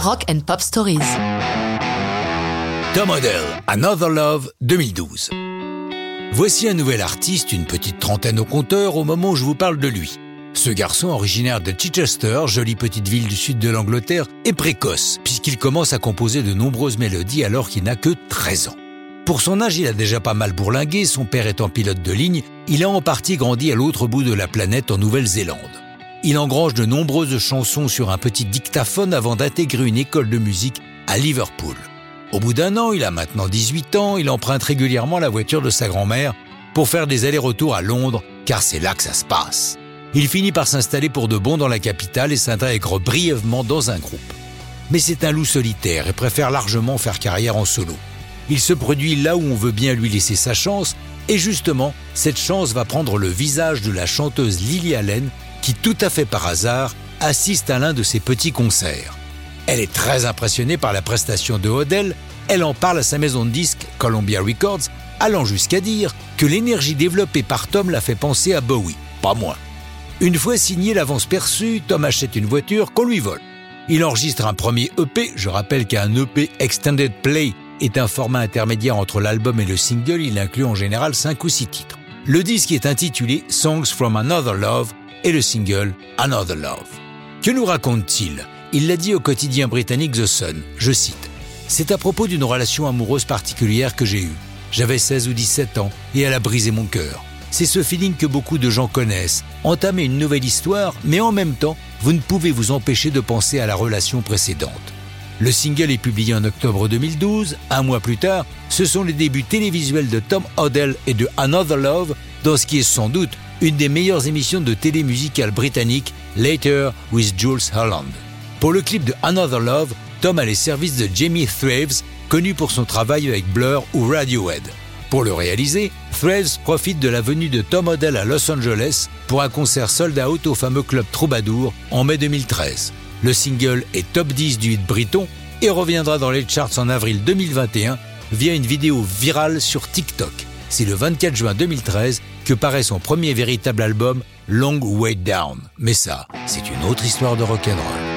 Rock and Pop Stories. Tom Odell, Another Love 2012. Voici un nouvel artiste, une petite trentaine au compteur au moment où je vous parle de lui. Ce garçon originaire de Chichester, jolie petite ville du sud de l'Angleterre, est précoce puisqu'il commence à composer de nombreuses mélodies alors qu'il n'a que 13 ans. Pour son âge, il a déjà pas mal bourlingué, son père étant pilote de ligne, il a en partie grandi à l'autre bout de la planète en Nouvelle-Zélande. Il engrange de nombreuses chansons sur un petit dictaphone avant d'intégrer une école de musique à Liverpool. Au bout d'un an, il a maintenant 18 ans, il emprunte régulièrement la voiture de sa grand-mère pour faire des allers-retours à Londres, car c'est là que ça se passe. Il finit par s'installer pour de bon dans la capitale et s'intègre brièvement dans un groupe. Mais c'est un loup solitaire et préfère largement faire carrière en solo. Il se produit là où on veut bien lui laisser sa chance, et justement, cette chance va prendre le visage de la chanteuse Lily Allen qui, tout à fait par hasard, assiste à l'un de ses petits concerts. Elle est très impressionnée par la prestation de Odell, elle en parle à sa maison de disques, Columbia Records, allant jusqu'à dire que l'énergie développée par Tom l'a fait penser à Bowie, pas moins. Une fois signé l'avance perçue, Tom achète une voiture qu'on lui vole. Il enregistre un premier EP, je rappelle qu'un EP Extended Play est un format intermédiaire entre l'album et le single, il inclut en général 5 ou 6 titres. Le disque est intitulé Songs from Another Love et le single Another Love. Que nous raconte-t-il? Il l'a dit au quotidien britannique The Sun, je cite. C'est à propos d'une relation amoureuse particulière que j'ai eue. J'avais 16 ou 17 ans et elle a brisé mon cœur. C'est ce feeling que beaucoup de gens connaissent. Entamer une nouvelle histoire, mais en même temps, vous ne pouvez vous empêcher de penser à la relation précédente. Le single est publié en octobre 2012. Un mois plus tard, ce sont les débuts télévisuels de Tom Odell et de Another Love dans ce qui est sans doute une des meilleures émissions de télé musicale britannique, Later with Jules Holland. Pour le clip de Another Love, Tom a les services de Jamie Thraves, connu pour son travail avec Blur ou Radiohead. Pour le réaliser, Thraves profite de la venue de Tom Odell à Los Angeles pour un concert sold out au fameux club Troubadour en mai 2013. Le single est top 10 du hit briton et reviendra dans les charts en avril 2021 via une vidéo virale sur TikTok. C'est le 24 juin 2013 que paraît son premier véritable album Long Way Down. Mais ça, c'est une autre histoire de rock'n'roll.